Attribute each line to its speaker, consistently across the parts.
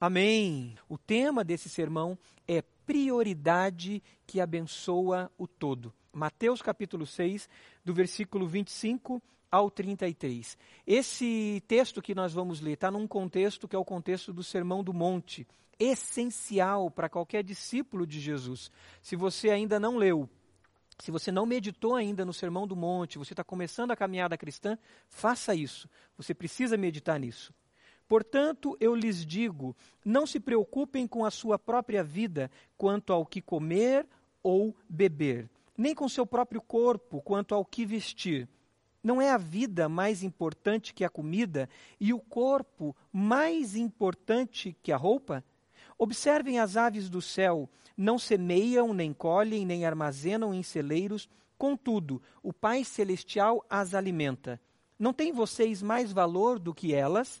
Speaker 1: Amém. O tema desse sermão é prioridade que abençoa o todo. Mateus capítulo 6, do versículo 25 ao 33. Esse texto que nós vamos ler está num contexto que é o contexto do Sermão do Monte, essencial para qualquer discípulo de Jesus. Se você ainda não leu, se você não meditou ainda no Sermão do Monte, você está começando a caminhada cristã, faça isso. Você precisa meditar nisso. Portanto, eu lhes digo: não se preocupem com a sua própria vida quanto ao que comer ou beber, nem com seu próprio corpo quanto ao que vestir. Não é a vida mais importante que a comida e o corpo mais importante que a roupa? Observem as aves do céu, não semeiam, nem colhem, nem armazenam em celeiros, contudo, o Pai Celestial as alimenta. Não têm vocês mais valor do que elas?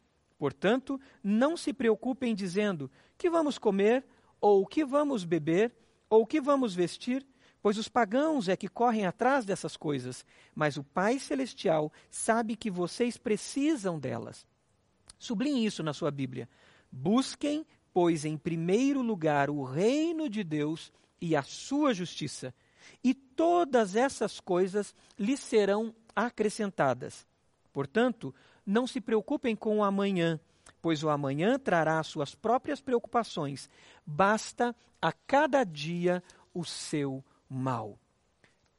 Speaker 1: Portanto, não se preocupem dizendo: que vamos comer, ou que vamos beber, ou que vamos vestir, pois os pagãos é que correm atrás dessas coisas, mas o Pai Celestial sabe que vocês precisam delas. Sublinhe isso na sua Bíblia. Busquem, pois, em primeiro lugar o reino de Deus e a sua justiça, e todas essas coisas lhes serão acrescentadas. Portanto, não se preocupem com o amanhã, pois o amanhã trará suas próprias preocupações. Basta a cada dia o seu mal.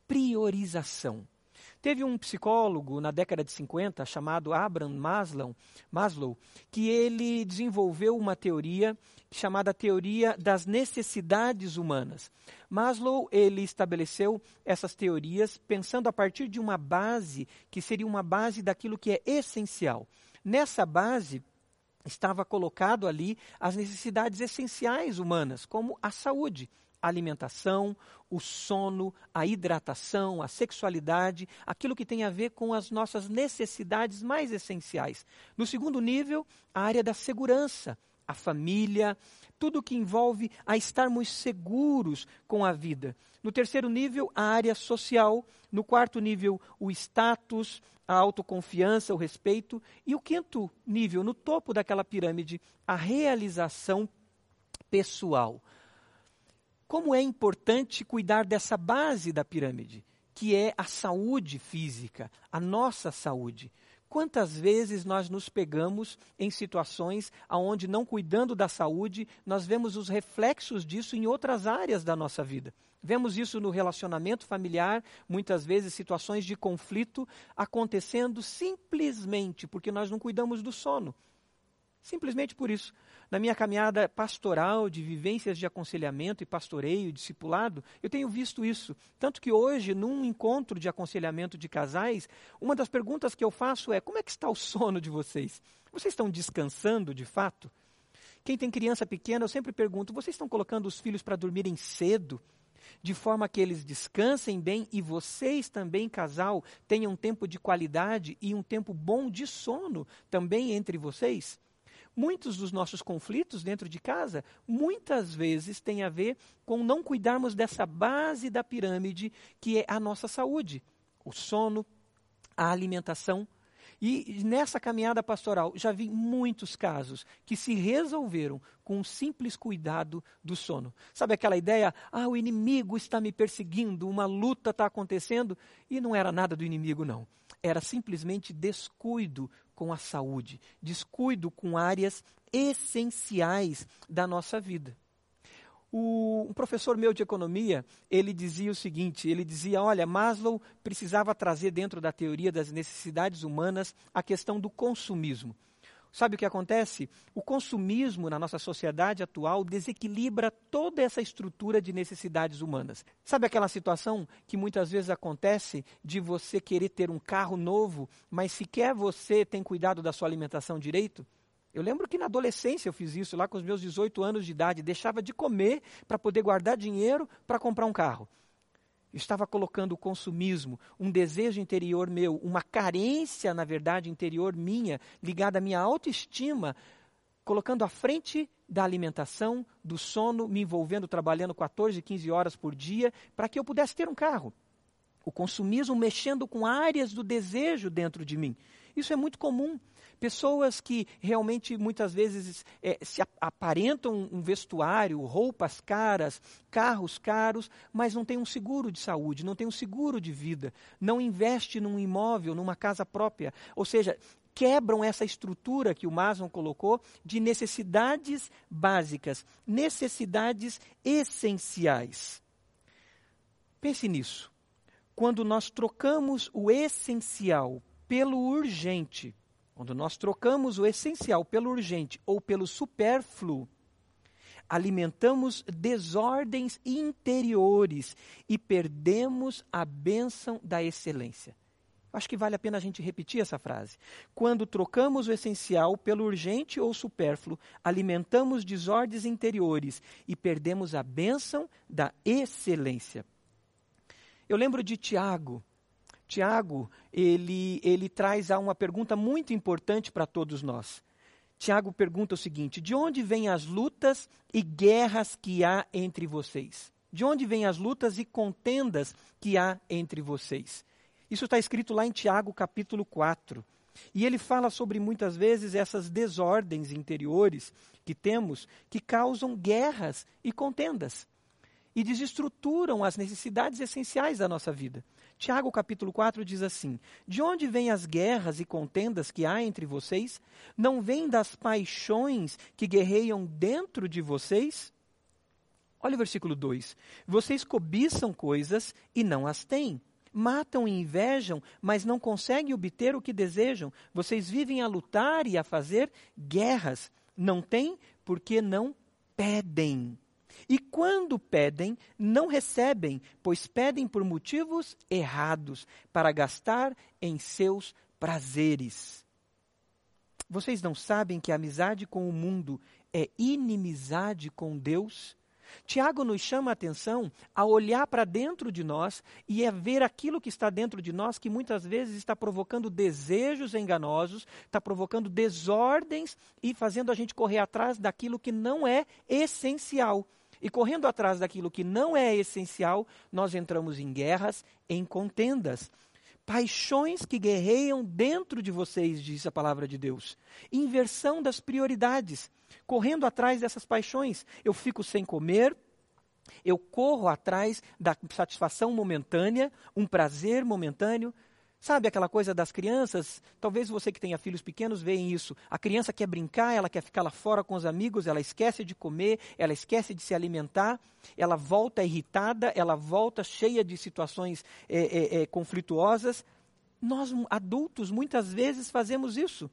Speaker 1: Priorização. Teve um psicólogo na década de 50 chamado Abraham Maslow, Maslow, que ele desenvolveu uma teoria chamada teoria das necessidades humanas. Maslow ele estabeleceu essas teorias pensando a partir de uma base que seria uma base daquilo que é essencial. Nessa base estava colocado ali as necessidades essenciais humanas, como a saúde, alimentação, o sono, a hidratação, a sexualidade, aquilo que tem a ver com as nossas necessidades mais essenciais. No segundo nível, a área da segurança, a família, tudo que envolve a estarmos seguros com a vida. No terceiro nível, a área social. No quarto nível, o status, a autoconfiança, o respeito. E o quinto nível, no topo daquela pirâmide, a realização pessoal como é importante cuidar dessa base da pirâmide, que é a saúde física, a nossa saúde. Quantas vezes nós nos pegamos em situações onde, não cuidando da saúde, nós vemos os reflexos disso em outras áreas da nossa vida? Vemos isso no relacionamento familiar, muitas vezes situações de conflito acontecendo simplesmente porque nós não cuidamos do sono. Simplesmente por isso. Na minha caminhada pastoral, de vivências de aconselhamento e pastoreio, discipulado, eu tenho visto isso. Tanto que hoje, num encontro de aconselhamento de casais, uma das perguntas que eu faço é: como é que está o sono de vocês? Vocês estão descansando de fato? Quem tem criança pequena, eu sempre pergunto: vocês estão colocando os filhos para dormirem cedo? de forma que eles descansem bem e vocês também, casal, tenham um tempo de qualidade e um tempo bom de sono também entre vocês? Muitos dos nossos conflitos dentro de casa, muitas vezes, têm a ver com não cuidarmos dessa base da pirâmide que é a nossa saúde, o sono, a alimentação. E nessa caminhada pastoral, já vi muitos casos que se resolveram com um simples cuidado do sono. Sabe aquela ideia? Ah, o inimigo está me perseguindo, uma luta está acontecendo. E não era nada do inimigo, não. Era simplesmente descuido com a saúde, descuido com áreas essenciais da nossa vida. O, um professor meu de economia, ele dizia o seguinte, ele dizia, olha, Maslow precisava trazer dentro da teoria das necessidades humanas a questão do consumismo. Sabe o que acontece? O consumismo na nossa sociedade atual desequilibra toda essa estrutura de necessidades humanas. Sabe aquela situação que muitas vezes acontece de você querer ter um carro novo, mas sequer você tem cuidado da sua alimentação direito? Eu lembro que na adolescência eu fiz isso, lá com os meus 18 anos de idade, deixava de comer para poder guardar dinheiro para comprar um carro. Estava colocando o consumismo, um desejo interior meu, uma carência, na verdade, interior minha, ligada à minha autoestima, colocando à frente da alimentação, do sono, me envolvendo, trabalhando 14, 15 horas por dia, para que eu pudesse ter um carro. O consumismo mexendo com áreas do desejo dentro de mim. Isso é muito comum. Pessoas que realmente muitas vezes é, se aparentam um vestuário, roupas caras, carros caros, mas não tem um seguro de saúde, não tem um seguro de vida, não investe num imóvel, numa casa própria. Ou seja, quebram essa estrutura que o Mason colocou de necessidades básicas, necessidades essenciais. Pense nisso. Quando nós trocamos o essencial pelo urgente, quando nós trocamos o essencial pelo urgente ou pelo supérfluo, alimentamos desordens interiores e perdemos a bênção da excelência. Acho que vale a pena a gente repetir essa frase. Quando trocamos o essencial pelo urgente ou supérfluo, alimentamos desordens interiores e perdemos a bênção da excelência. Eu lembro de Tiago, Tiago, ele, ele traz uma pergunta muito importante para todos nós. Tiago pergunta o seguinte: De onde vêm as lutas e guerras que há entre vocês? De onde vêm as lutas e contendas que há entre vocês? Isso está escrito lá em Tiago, capítulo 4. E ele fala sobre muitas vezes essas desordens interiores que temos que causam guerras e contendas e desestruturam as necessidades essenciais da nossa vida. Tiago capítulo 4 diz assim: De onde vêm as guerras e contendas que há entre vocês? Não vêm das paixões que guerreiam dentro de vocês? Olha o versículo 2: Vocês cobiçam coisas e não as têm. Matam e invejam, mas não conseguem obter o que desejam. Vocês vivem a lutar e a fazer guerras. Não têm porque não pedem. E quando pedem, não recebem, pois pedem por motivos errados, para gastar em seus prazeres. Vocês não sabem que a amizade com o mundo é inimizade com Deus? Tiago nos chama a atenção a olhar para dentro de nós e a ver aquilo que está dentro de nós que muitas vezes está provocando desejos enganosos, está provocando desordens e fazendo a gente correr atrás daquilo que não é essencial. E correndo atrás daquilo que não é essencial, nós entramos em guerras, em contendas. Paixões que guerreiam dentro de vocês, diz a palavra de Deus. Inversão das prioridades. Correndo atrás dessas paixões. Eu fico sem comer, eu corro atrás da satisfação momentânea, um prazer momentâneo, Sabe aquela coisa das crianças? Talvez você que tenha filhos pequenos veja isso. A criança quer brincar, ela quer ficar lá fora com os amigos, ela esquece de comer, ela esquece de se alimentar, ela volta irritada, ela volta cheia de situações é, é, é, conflituosas. Nós, adultos, muitas vezes fazemos isso.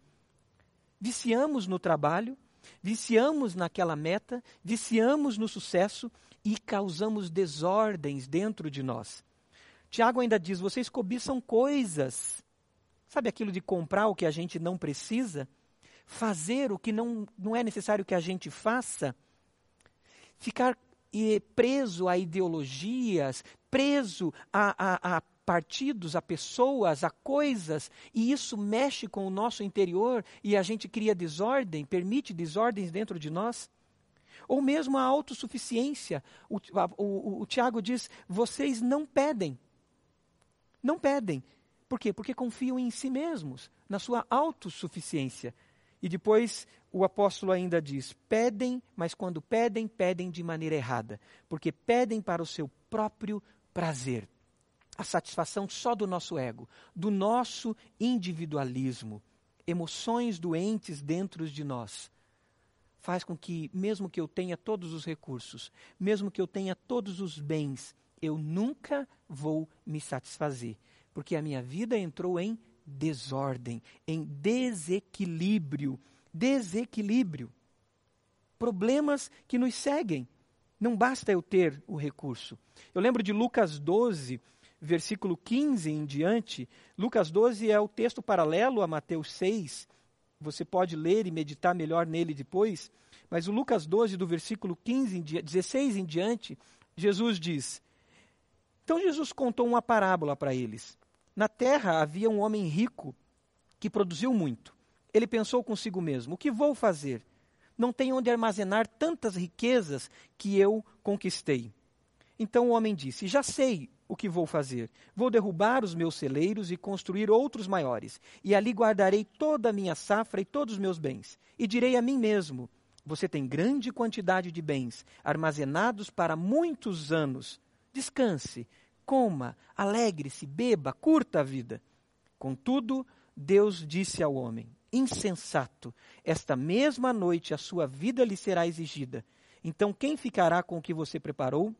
Speaker 1: Viciamos no trabalho, viciamos naquela meta, viciamos no sucesso e causamos desordens dentro de nós. Tiago ainda diz: vocês cobiçam coisas. Sabe aquilo de comprar o que a gente não precisa? Fazer o que não, não é necessário que a gente faça? Ficar e, preso a ideologias, preso a, a, a partidos, a pessoas, a coisas, e isso mexe com o nosso interior e a gente cria desordem, permite desordens dentro de nós? Ou mesmo a autossuficiência. O, o, o, o Tiago diz: vocês não pedem. Não pedem. Por quê? Porque confiam em si mesmos, na sua autossuficiência. E depois o apóstolo ainda diz: pedem, mas quando pedem, pedem de maneira errada, porque pedem para o seu próprio prazer. A satisfação só do nosso ego, do nosso individualismo, emoções doentes dentro de nós, faz com que, mesmo que eu tenha todos os recursos, mesmo que eu tenha todos os bens, eu nunca vou me satisfazer, porque a minha vida entrou em desordem, em desequilíbrio. Desequilíbrio. Problemas que nos seguem. Não basta eu ter o recurso. Eu lembro de Lucas 12, versículo 15 em diante. Lucas 12 é o texto paralelo a Mateus 6. Você pode ler e meditar melhor nele depois, mas o Lucas 12, do versículo 15 em 16 em diante, Jesus diz: Então Jesus contou uma parábola para eles. Na terra havia um homem rico que produziu muito. Ele pensou consigo mesmo: O que vou fazer? Não tenho onde armazenar tantas riquezas que eu conquistei. Então o homem disse: Já sei o que vou fazer. Vou derrubar os meus celeiros e construir outros maiores, e ali guardarei toda a minha safra e todos os meus bens. E direi a mim mesmo: Você tem grande quantidade de bens, armazenados para muitos anos. Descanse, coma, alegre-se, beba, curta a vida. Contudo, Deus disse ao homem: Insensato, esta mesma noite a sua vida lhe será exigida. Então quem ficará com o que você preparou?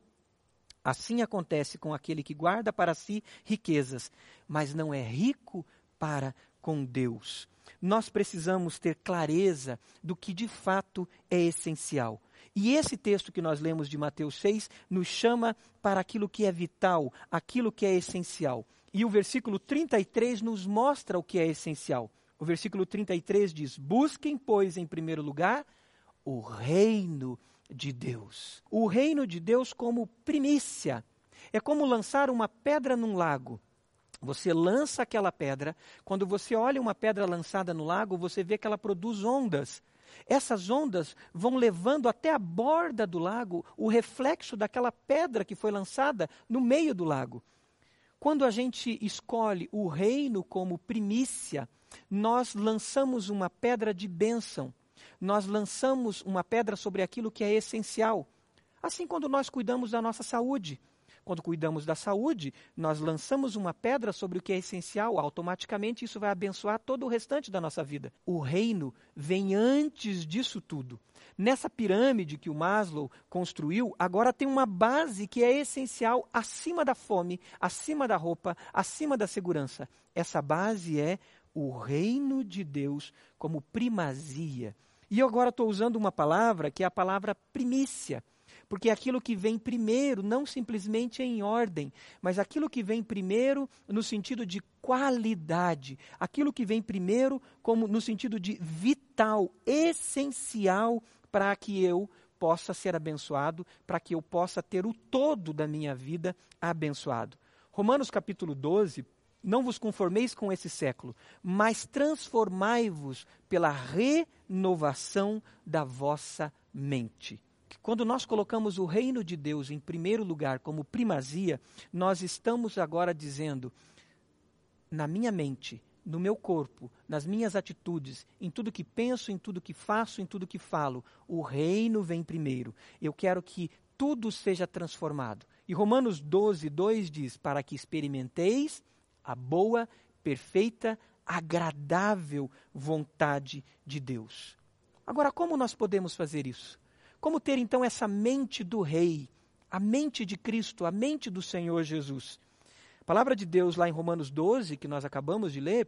Speaker 1: Assim acontece com aquele que guarda para si riquezas, mas não é rico para com Deus. Nós precisamos ter clareza do que de fato é essencial. E esse texto que nós lemos de Mateus 6 nos chama para aquilo que é vital, aquilo que é essencial. E o versículo 33 nos mostra o que é essencial. O versículo 33 diz: Busquem, pois, em primeiro lugar, o reino de Deus. O reino de Deus como primícia. É como lançar uma pedra num lago. Você lança aquela pedra, quando você olha uma pedra lançada no lago, você vê que ela produz ondas. Essas ondas vão levando até a borda do lago o reflexo daquela pedra que foi lançada no meio do lago. Quando a gente escolhe o reino como primícia, nós lançamos uma pedra de bênção nós lançamos uma pedra sobre aquilo que é essencial. Assim, quando nós cuidamos da nossa saúde, quando cuidamos da saúde, nós lançamos uma pedra sobre o que é essencial, automaticamente isso vai abençoar todo o restante da nossa vida. O reino vem antes disso tudo. Nessa pirâmide que o Maslow construiu, agora tem uma base que é essencial acima da fome, acima da roupa, acima da segurança. Essa base é o reino de Deus como primazia e eu agora estou usando uma palavra que é a palavra primícia, porque aquilo que vem primeiro, não simplesmente em ordem, mas aquilo que vem primeiro no sentido de qualidade, aquilo que vem primeiro como no sentido de vital, essencial para que eu possa ser abençoado, para que eu possa ter o todo da minha vida abençoado. Romanos capítulo 12, não vos conformeis com esse século, mas transformai-vos pela renovação da vossa mente. Quando nós colocamos o reino de Deus em primeiro lugar como primazia, nós estamos agora dizendo: na minha mente, no meu corpo, nas minhas atitudes, em tudo que penso, em tudo que faço, em tudo que falo, o reino vem primeiro. Eu quero que tudo seja transformado. E Romanos 12, 2 diz: Para que experimenteis a boa, perfeita, agradável vontade de Deus. Agora, como nós podemos fazer isso? Como ter então essa mente do Rei, a mente de Cristo, a mente do Senhor Jesus? A palavra de Deus, lá em Romanos 12, que nós acabamos de ler,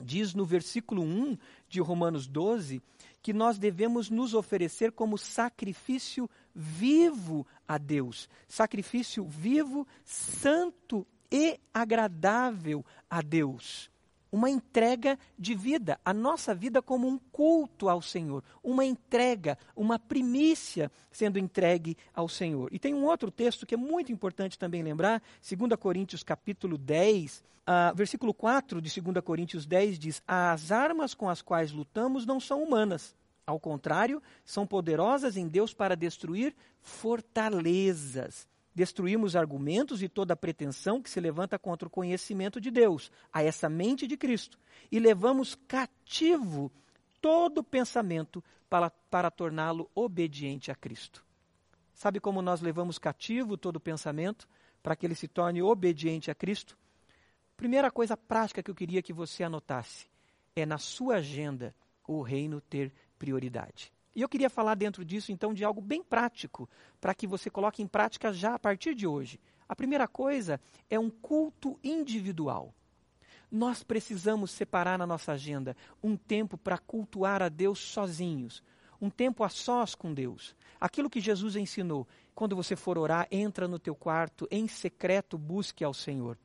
Speaker 1: diz no versículo 1 de Romanos 12 que nós devemos nos oferecer como sacrifício vivo a Deus. Sacrifício vivo, santo e agradável a Deus. Uma entrega de vida, a nossa vida como um culto ao Senhor, uma entrega, uma primícia sendo entregue ao Senhor. E tem um outro texto que é muito importante também lembrar, 2 Coríntios capítulo 10, uh, versículo 4 de 2 Coríntios 10 diz: As armas com as quais lutamos não são humanas, ao contrário, são poderosas em Deus para destruir fortalezas destruímos argumentos e toda pretensão que se levanta contra o conhecimento de Deus, a essa mente de Cristo, e levamos cativo todo pensamento para, para torná-lo obediente a Cristo. Sabe como nós levamos cativo todo pensamento para que ele se torne obediente a Cristo? Primeira coisa prática que eu queria que você anotasse é na sua agenda o reino ter prioridade. E eu queria falar dentro disso, então, de algo bem prático, para que você coloque em prática já a partir de hoje. A primeira coisa é um culto individual. Nós precisamos separar na nossa agenda um tempo para cultuar a Deus sozinhos, um tempo a sós com Deus. Aquilo que Jesus ensinou, quando você for orar, entra no teu quarto, em secreto busque ao Senhor.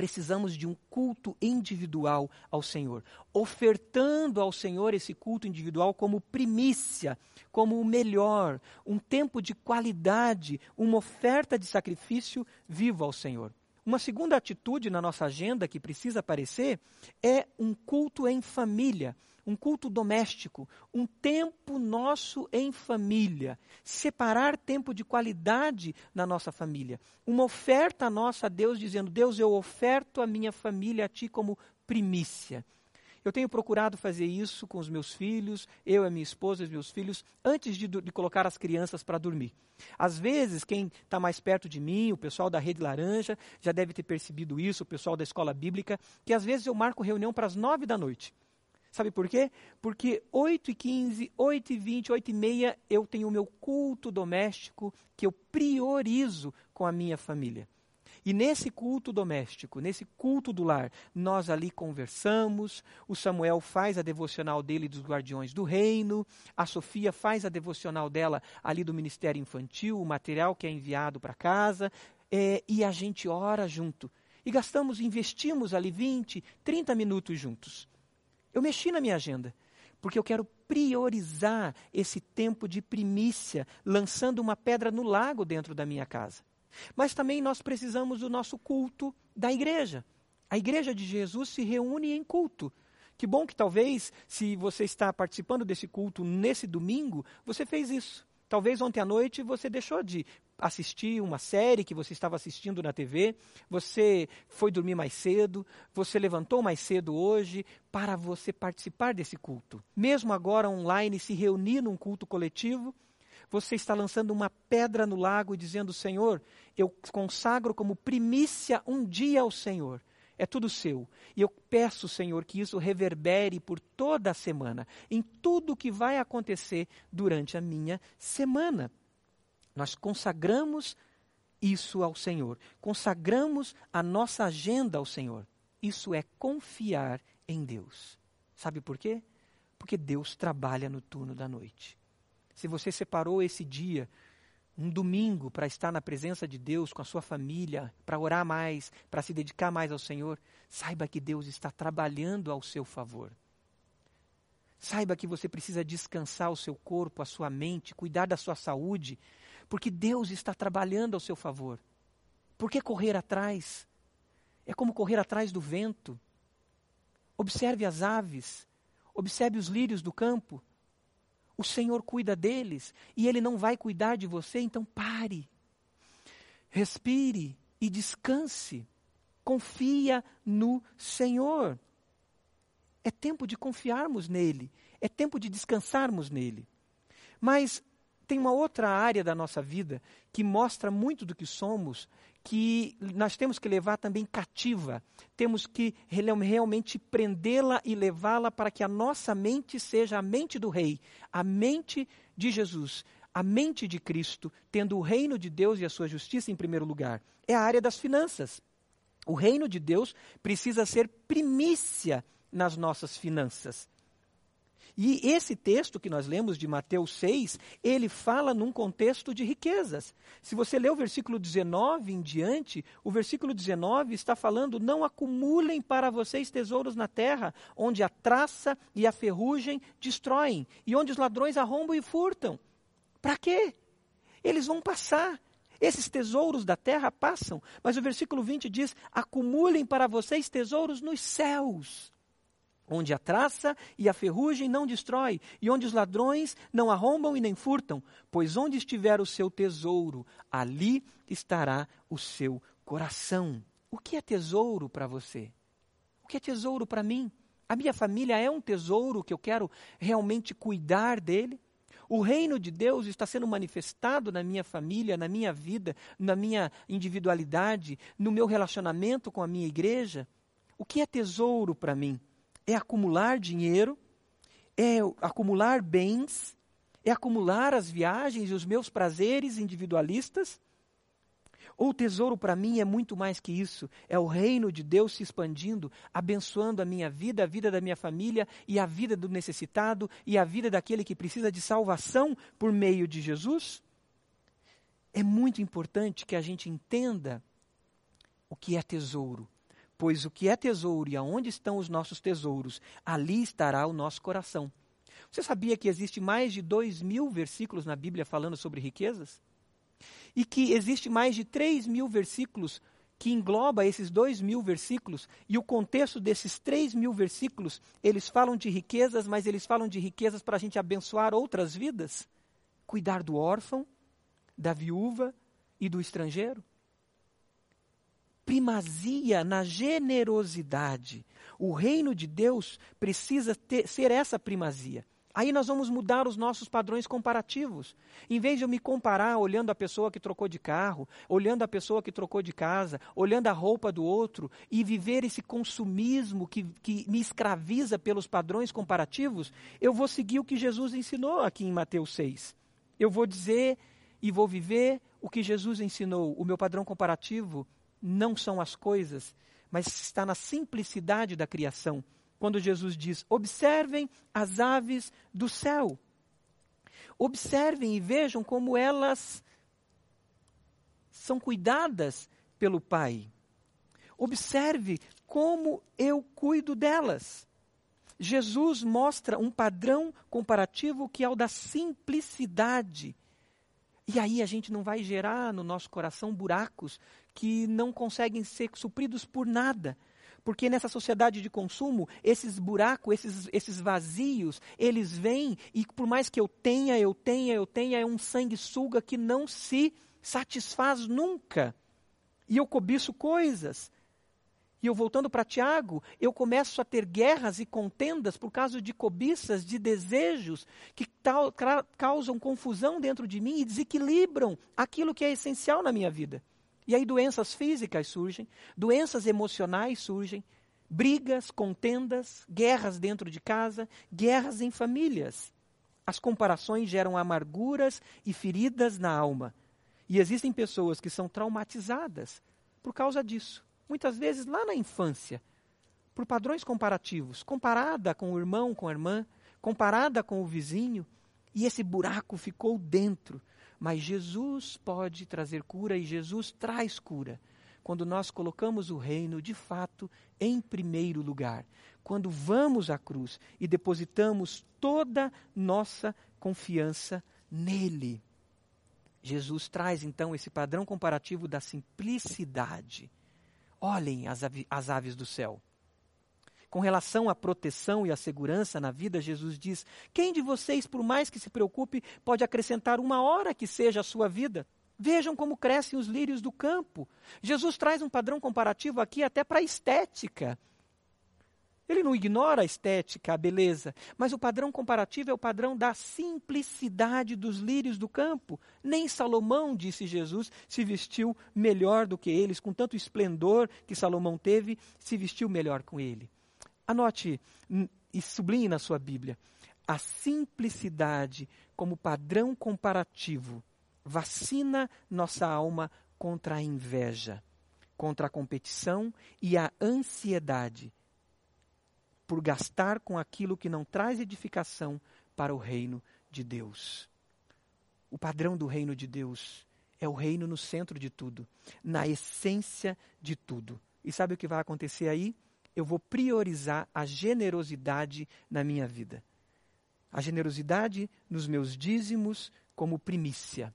Speaker 1: Precisamos de um culto individual ao Senhor, ofertando ao Senhor esse culto individual como primícia, como o melhor, um tempo de qualidade, uma oferta de sacrifício vivo ao Senhor. Uma segunda atitude na nossa agenda que precisa aparecer é um culto em família um culto doméstico, um tempo nosso em família, separar tempo de qualidade na nossa família, uma oferta nossa a Deus, dizendo: Deus, eu oferto a minha família a Ti como primícia. Eu tenho procurado fazer isso com os meus filhos, eu, a minha esposa e os meus filhos, antes de, de colocar as crianças para dormir. Às vezes, quem está mais perto de mim, o pessoal da Rede Laranja, já deve ter percebido isso, o pessoal da escola bíblica, que às vezes eu marco reunião para as nove da noite. Sabe por quê? Porque 8 e 15, 8 e 20, 8 e meia, eu tenho o meu culto doméstico que eu priorizo com a minha família. E nesse culto doméstico, nesse culto do lar, nós ali conversamos, o Samuel faz a devocional dele dos guardiões do reino, a Sofia faz a devocional dela ali do ministério infantil, o material que é enviado para casa, é, e a gente ora junto. E gastamos, investimos ali 20, 30 minutos juntos. Eu mexi na minha agenda, porque eu quero priorizar esse tempo de primícia, lançando uma pedra no lago dentro da minha casa. Mas também nós precisamos do nosso culto da igreja. A igreja de Jesus se reúne em culto. Que bom que talvez, se você está participando desse culto nesse domingo, você fez isso. Talvez ontem à noite você deixou de assistir uma série que você estava assistindo na TV, você foi dormir mais cedo, você levantou mais cedo hoje para você participar desse culto. Mesmo agora online, se reunir num culto coletivo, você está lançando uma pedra no lago e dizendo: Senhor, eu consagro como primícia um dia ao Senhor é tudo seu. E eu peço, Senhor, que isso reverbere por toda a semana, em tudo que vai acontecer durante a minha semana. Nós consagramos isso ao Senhor, consagramos a nossa agenda ao Senhor. Isso é confiar em Deus. Sabe por quê? Porque Deus trabalha no turno da noite. Se você separou esse dia um domingo para estar na presença de Deus com a sua família, para orar mais, para se dedicar mais ao Senhor, saiba que Deus está trabalhando ao seu favor. Saiba que você precisa descansar o seu corpo, a sua mente, cuidar da sua saúde, porque Deus está trabalhando ao seu favor. Por que correr atrás? É como correr atrás do vento. Observe as aves, observe os lírios do campo. O Senhor cuida deles e Ele não vai cuidar de você, então pare. Respire e descanse. Confia no Senhor. É tempo de confiarmos nele, é tempo de descansarmos nele. Mas tem uma outra área da nossa vida que mostra muito do que somos que nós temos que levar também cativa, temos que realmente prendê-la e levá-la para que a nossa mente seja a mente do Rei, a mente de Jesus, a mente de Cristo, tendo o reino de Deus e a sua justiça em primeiro lugar. É a área das finanças. O reino de Deus precisa ser primícia nas nossas finanças. E esse texto que nós lemos de Mateus 6, ele fala num contexto de riquezas. Se você ler o versículo 19 em diante, o versículo 19 está falando: Não acumulem para vocês tesouros na terra, onde a traça e a ferrugem destroem, e onde os ladrões arrombam e furtam. Para quê? Eles vão passar. Esses tesouros da terra passam, mas o versículo 20 diz: acumulem para vocês tesouros nos céus onde a traça e a ferrugem não destrói, e onde os ladrões não arrombam e nem furtam, pois onde estiver o seu tesouro, ali estará o seu coração. O que é tesouro para você? O que é tesouro para mim? A minha família é um tesouro que eu quero realmente cuidar dele? O reino de Deus está sendo manifestado na minha família, na minha vida, na minha individualidade, no meu relacionamento com a minha igreja? O que é tesouro para mim? É acumular dinheiro, é acumular bens, é acumular as viagens e os meus prazeres individualistas? Ou o tesouro para mim é muito mais que isso? É o reino de Deus se expandindo, abençoando a minha vida, a vida da minha família e a vida do necessitado e a vida daquele que precisa de salvação por meio de Jesus? É muito importante que a gente entenda o que é tesouro Pois o que é tesouro e aonde estão os nossos tesouros, ali estará o nosso coração. Você sabia que existe mais de dois mil versículos na Bíblia falando sobre riquezas? E que existe mais de três mil versículos que engloba esses dois mil versículos, e o contexto desses três mil versículos, eles falam de riquezas, mas eles falam de riquezas para a gente abençoar outras vidas? Cuidar do órfão, da viúva e do estrangeiro? Primazia na generosidade. O reino de Deus precisa ter, ser essa primazia. Aí nós vamos mudar os nossos padrões comparativos. Em vez de eu me comparar olhando a pessoa que trocou de carro, olhando a pessoa que trocou de casa, olhando a roupa do outro e viver esse consumismo que, que me escraviza pelos padrões comparativos, eu vou seguir o que Jesus ensinou aqui em Mateus 6. Eu vou dizer e vou viver o que Jesus ensinou. O meu padrão comparativo não são as coisas, mas está na simplicidade da criação. Quando Jesus diz: observem as aves do céu. Observem e vejam como elas são cuidadas pelo Pai. Observe como eu cuido delas. Jesus mostra um padrão comparativo que é o da simplicidade. E aí a gente não vai gerar no nosso coração buracos que não conseguem ser supridos por nada. Porque nessa sociedade de consumo, esses buracos, esses, esses vazios, eles vêm e por mais que eu tenha, eu tenha, eu tenha, é um sanguessuga que não se satisfaz nunca. E eu cobiço coisas. E eu voltando para Tiago, eu começo a ter guerras e contendas por causa de cobiças, de desejos que causam confusão dentro de mim e desequilibram aquilo que é essencial na minha vida. E aí doenças físicas surgem, doenças emocionais surgem, brigas, contendas, guerras dentro de casa, guerras em famílias. As comparações geram amarguras e feridas na alma. E existem pessoas que são traumatizadas por causa disso. Muitas vezes lá na infância, por padrões comparativos, comparada com o irmão, com a irmã, comparada com o vizinho, e esse buraco ficou dentro mas Jesus pode trazer cura e Jesus traz cura. Quando nós colocamos o reino de fato em primeiro lugar. Quando vamos à cruz e depositamos toda nossa confiança nele. Jesus traz então esse padrão comparativo da simplicidade. Olhem as, as aves do céu. Com relação à proteção e à segurança na vida, Jesus diz: Quem de vocês, por mais que se preocupe, pode acrescentar uma hora que seja a sua vida? Vejam como crescem os lírios do campo. Jesus traz um padrão comparativo aqui até para a estética. Ele não ignora a estética, a beleza, mas o padrão comparativo é o padrão da simplicidade dos lírios do campo. Nem Salomão, disse Jesus, se vestiu melhor do que eles, com tanto esplendor que Salomão teve, se vestiu melhor com ele. Anote e sublinhe na sua Bíblia. A simplicidade como padrão comparativo vacina nossa alma contra a inveja, contra a competição e a ansiedade por gastar com aquilo que não traz edificação para o reino de Deus. O padrão do reino de Deus é o reino no centro de tudo, na essência de tudo. E sabe o que vai acontecer aí? Eu vou priorizar a generosidade na minha vida. A generosidade nos meus dízimos como primícia.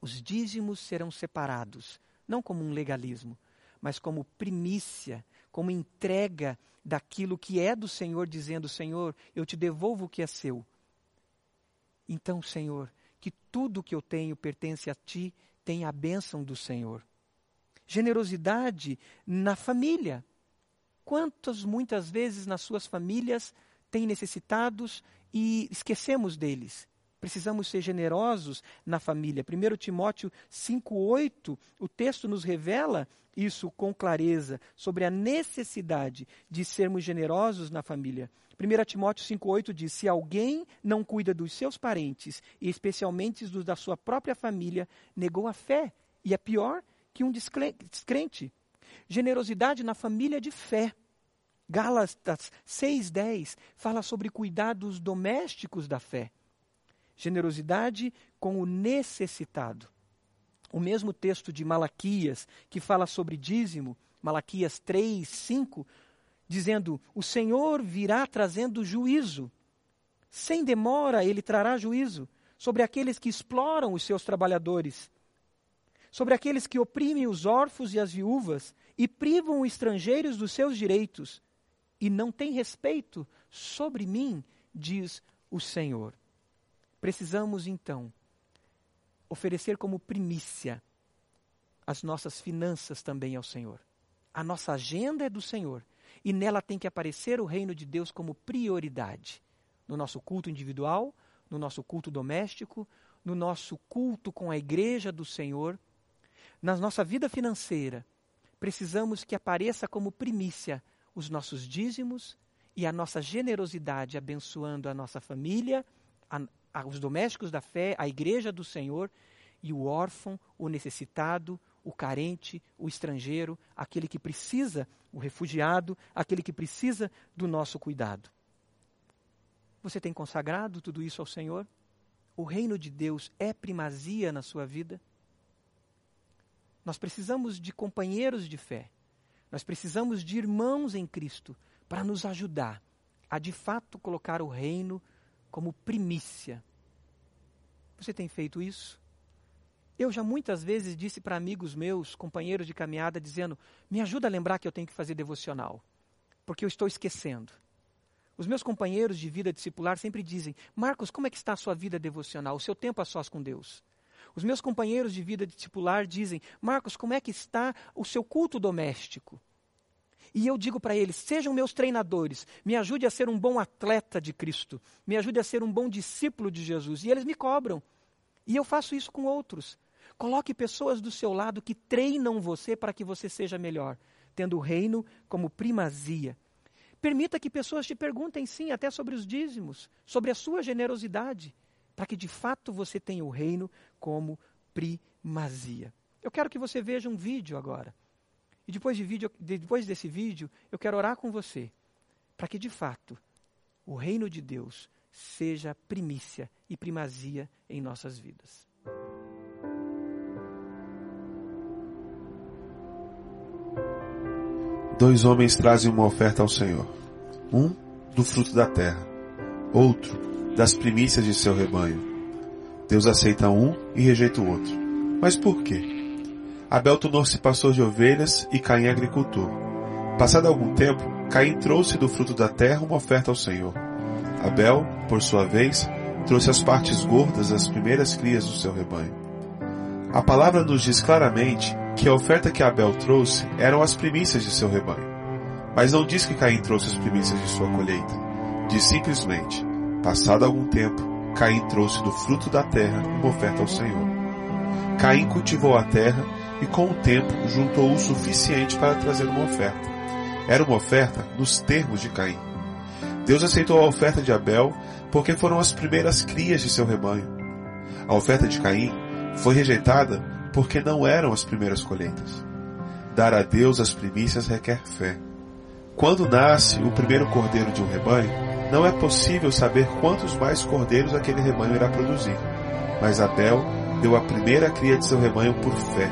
Speaker 1: Os dízimos serão separados, não como um legalismo, mas como primícia, como entrega daquilo que é do Senhor, dizendo: Senhor, eu te devolvo o que é seu. Então, Senhor, que tudo que eu tenho pertence a ti, tem a bênção do Senhor. Generosidade na família. Quantas, muitas vezes, nas suas famílias têm necessitados e esquecemos deles? Precisamos ser generosos na família. 1 Timóteo 5,8, o texto nos revela isso com clareza, sobre a necessidade de sermos generosos na família. 1 Timóteo 5,8 diz: Se alguém não cuida dos seus parentes, e especialmente dos da sua própria família, negou a fé, e é pior que um descrente. Generosidade na família de fé. Gálatas 6,10 fala sobre cuidados domésticos da fé. Generosidade com o necessitado. O mesmo texto de Malaquias, que fala sobre dízimo, Malaquias 3, 5, dizendo: O Senhor virá trazendo juízo. Sem demora ele trará juízo sobre aqueles que exploram os seus trabalhadores, sobre aqueles que oprimem os órfãos e as viúvas e privam os estrangeiros dos seus direitos, e não têm respeito sobre mim, diz o Senhor. Precisamos então oferecer como primícia as nossas finanças também ao Senhor. A nossa agenda é do Senhor e nela tem que aparecer o reino de Deus como prioridade. No nosso culto individual, no nosso culto doméstico, no nosso culto com a igreja do Senhor, na nossa vida financeira, precisamos que apareça como primícia os nossos dízimos e a nossa generosidade abençoando a nossa família, a, a, os domésticos da fé, a igreja do Senhor e o órfão, o necessitado, o carente, o estrangeiro, aquele que precisa, o refugiado, aquele que precisa do nosso cuidado. Você tem consagrado tudo isso ao Senhor? O reino de Deus é primazia na sua vida? Nós precisamos de companheiros de fé. Nós precisamos de irmãos em Cristo para nos ajudar a de fato colocar o reino como primícia. Você tem feito isso? Eu já muitas vezes disse para amigos meus, companheiros de caminhada, dizendo: me ajuda a lembrar que eu tenho que fazer devocional, porque eu estou esquecendo. Os meus companheiros de vida discipular sempre dizem: Marcos, como é que está a sua vida devocional, o seu tempo a sós com Deus? Os meus companheiros de vida discipular dizem: Marcos, como é que está o seu culto doméstico? E eu digo para eles: sejam meus treinadores, me ajude a ser um bom atleta de Cristo, me ajude a ser um bom discípulo de Jesus. E eles me cobram. E eu faço isso com outros. Coloque pessoas do seu lado que treinam você para que você seja melhor, tendo o reino como primazia. Permita que pessoas te perguntem, sim, até sobre os dízimos, sobre a sua generosidade, para que de fato você tenha o reino como primazia. Eu quero que você veja um vídeo agora. E depois, de vídeo, depois desse vídeo, eu quero orar com você, para que de fato o reino de Deus seja primícia e primazia em nossas vidas.
Speaker 2: Dois homens trazem uma oferta ao Senhor. Um do fruto da terra, outro das primícias de seu rebanho. Deus aceita um e rejeita o outro. Mas por quê? Abel tornou-se pastor de ovelhas e Caim agricultor. Passado algum tempo, Caim trouxe do fruto da terra uma oferta ao Senhor. Abel, por sua vez, trouxe as partes gordas das primeiras crias do seu rebanho. A palavra nos diz claramente que a oferta que Abel trouxe eram as primícias de seu rebanho. Mas não diz que Caim trouxe as primícias de sua colheita. Diz simplesmente, passado algum tempo, Caim trouxe do fruto da terra uma oferta ao Senhor. Caim cultivou a terra e com o tempo juntou o suficiente para trazer uma oferta. Era uma oferta nos termos de Caim. Deus aceitou a oferta de Abel porque foram as primeiras crias de seu rebanho. A oferta de Caim foi rejeitada porque não eram as primeiras colheitas. Dar a Deus as primícias requer fé. Quando nasce o primeiro cordeiro de um rebanho, não é possível saber quantos mais cordeiros aquele rebanho irá produzir. Mas Abel deu a primeira cria de seu rebanho por fé.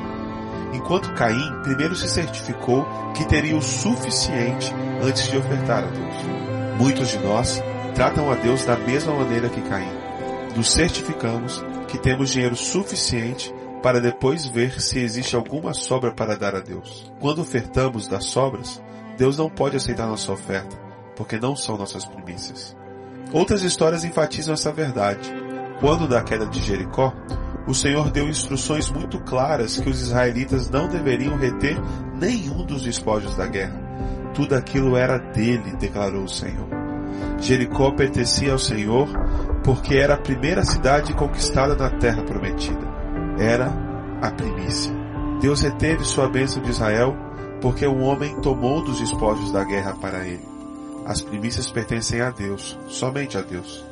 Speaker 2: Enquanto Caim primeiro se certificou que teria o suficiente antes de ofertar a Deus. Muitos de nós tratam a Deus da mesma maneira que Caim. Nos certificamos que temos dinheiro suficiente para depois ver se existe alguma sobra para dar a Deus. Quando ofertamos das sobras, Deus não pode aceitar nossa oferta, porque não são nossas primícias. Outras histórias enfatizam essa verdade. Quando da queda de Jericó, o Senhor deu instruções muito claras que os israelitas não deveriam reter nenhum dos despojos da guerra. Tudo aquilo era dele, declarou o Senhor. Jericó pertencia ao Senhor porque era a primeira cidade conquistada na terra prometida era a primícia. Deus reteve sua bênção de Israel porque o homem tomou dos despojos da guerra para ele. As primícias pertencem a Deus, somente a Deus.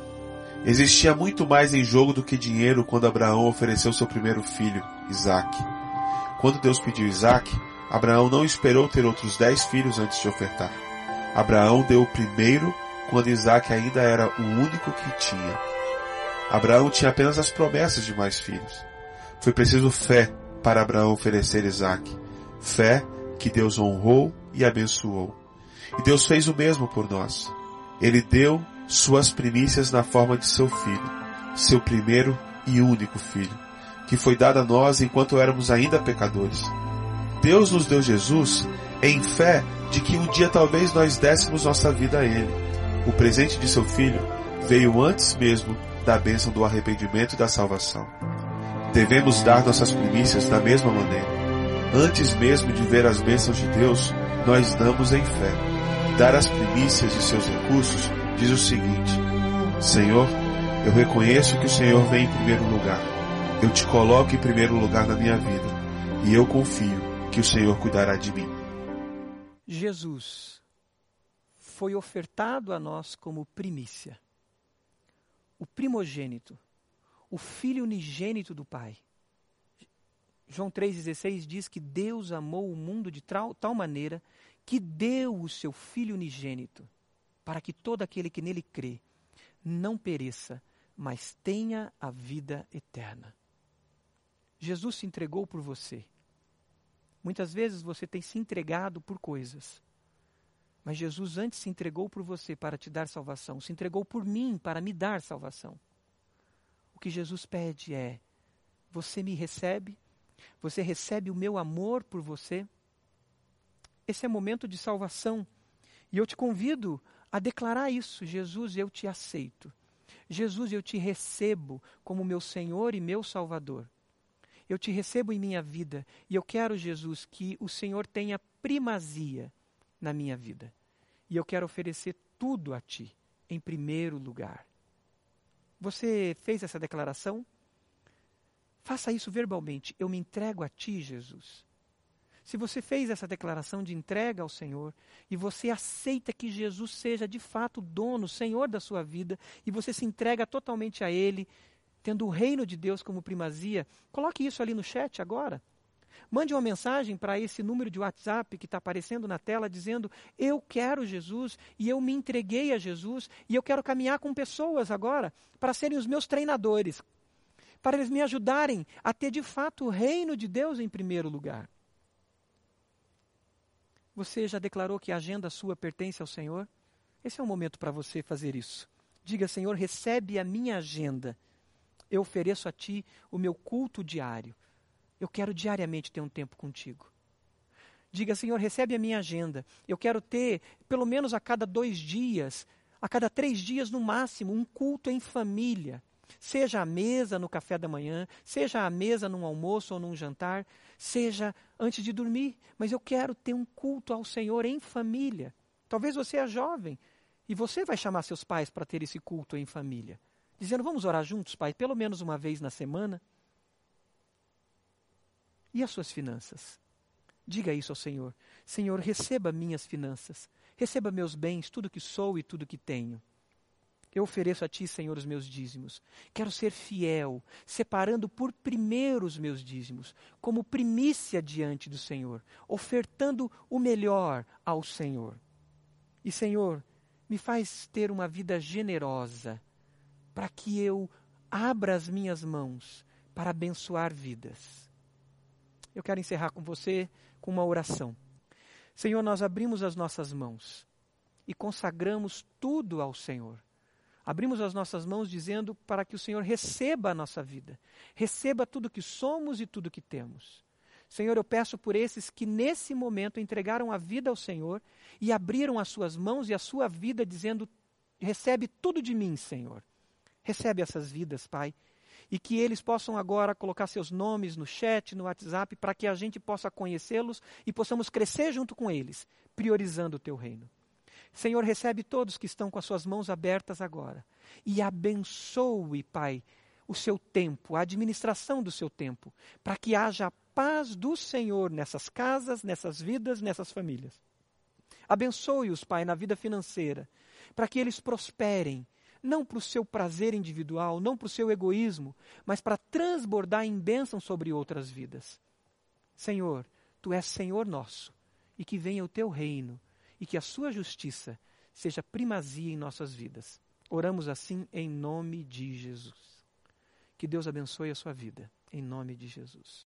Speaker 2: Existia muito mais em jogo do que dinheiro quando Abraão ofereceu seu primeiro filho, Isaac. Quando Deus pediu Isaac, Abraão não esperou ter outros dez filhos antes de ofertar. Abraão deu o primeiro quando Isaac ainda era o único que tinha. Abraão tinha apenas as promessas de mais filhos. Foi preciso fé para Abraão oferecer Isaac. Fé que Deus honrou e abençoou. E Deus fez o mesmo por nós. Ele deu suas primícias na forma de seu filho, seu primeiro e único filho, que foi dado a nós enquanto éramos ainda pecadores. Deus nos deu Jesus em fé de que um dia talvez nós dessemos nossa vida a Ele. O presente de seu filho veio antes mesmo da bênção do arrependimento e da salvação. Devemos dar nossas primícias da mesma maneira. Antes mesmo de ver as bênçãos de Deus, nós damos em fé. Dar as primícias de seus recursos diz o seguinte: Senhor, eu reconheço que o Senhor vem em primeiro lugar. Eu te coloco em primeiro lugar na minha vida e eu confio que o Senhor cuidará de mim.
Speaker 1: Jesus foi ofertado a nós como primícia, o primogênito, o filho unigênito do Pai. João 3,16 diz que Deus amou o mundo de tal, maneira que deu o seu Filho unigênito, para que todo aquele que nele crê não pereça, mas tenha a vida eterna. Jesus se entregou por você. Muitas vezes você tem se entregado por coisas. Mas Jesus antes se entregou por você para te dar salvação, se entregou por mim para me dar salvação. O que Jesus pede é: você me recebe? Você recebe o meu amor por você? Esse é momento de salvação. E eu te convido a declarar isso: Jesus, eu te aceito. Jesus, eu te recebo como meu Senhor e meu Salvador eu te recebo em minha vida e eu quero, Jesus, que o Senhor tenha primazia na minha vida. E eu quero oferecer tudo a ti, em primeiro lugar. Você fez essa declaração? Faça isso verbalmente. Eu me entrego a ti, Jesus. Se você fez essa declaração de entrega ao Senhor e você aceita que Jesus seja de fato dono, Senhor da sua vida, e você se entrega totalmente a Ele, tendo o reino de Deus como primazia, coloque isso ali no chat agora. Mande uma mensagem para esse número de WhatsApp que está aparecendo na tela dizendo: Eu quero Jesus e eu me entreguei a Jesus e eu quero caminhar com pessoas agora para serem os meus treinadores, para eles me ajudarem a ter de fato o reino de Deus em primeiro lugar. Você já declarou que a agenda sua pertence ao Senhor? Esse é o momento para você fazer isso. Diga, Senhor, recebe a minha agenda eu ofereço a Ti o meu culto diário. Eu quero diariamente ter um tempo contigo. Diga, Senhor, recebe a minha agenda. Eu quero ter, pelo menos a cada dois dias, a cada três dias no máximo, um culto em família. Seja à mesa no café da manhã, seja à mesa num almoço ou num jantar, seja antes de dormir. Mas eu quero ter um culto ao Senhor em família. Talvez você é jovem e você vai chamar seus pais para ter esse culto em família dizendo: Vamos orar juntos, Pai, pelo menos uma vez na semana? E as suas finanças? Diga isso ao Senhor: Senhor, receba minhas finanças, receba meus bens, tudo que sou e tudo que tenho. Eu ofereço a Ti, Senhor, os meus dízimos. Quero ser fiel, separando por primeiro os meus dízimos, como primícia diante do Senhor, ofertando o melhor ao Senhor. E, Senhor, me faz ter uma vida generosa, para que eu abra as minhas mãos para abençoar vidas. Eu quero encerrar com você com uma oração. Senhor, nós abrimos as nossas mãos e consagramos tudo ao Senhor. Abrimos as nossas mãos dizendo para que o Senhor receba a nossa vida, receba tudo que somos e tudo que temos. Senhor, eu peço por esses que nesse momento entregaram a vida ao Senhor e abriram as suas mãos e a sua vida dizendo: recebe tudo de mim, Senhor. Recebe essas vidas, Pai. E que eles possam agora colocar seus nomes no chat, no WhatsApp, para que a gente possa conhecê-los e possamos crescer junto com eles, priorizando o teu reino. Senhor, recebe todos que estão com as suas mãos abertas agora. E abençoe, Pai, o seu tempo, a administração do seu tempo, para que haja paz do Senhor nessas casas, nessas vidas, nessas famílias. Abençoe-os, Pai, na vida financeira, para que eles prosperem não para o seu prazer individual, não para o seu egoísmo, mas para transbordar em bênção sobre outras vidas. Senhor, tu és Senhor nosso, e que venha o teu reino, e que a sua justiça seja primazia em nossas vidas. Oramos assim em nome de Jesus. Que Deus abençoe a sua vida, em nome de Jesus.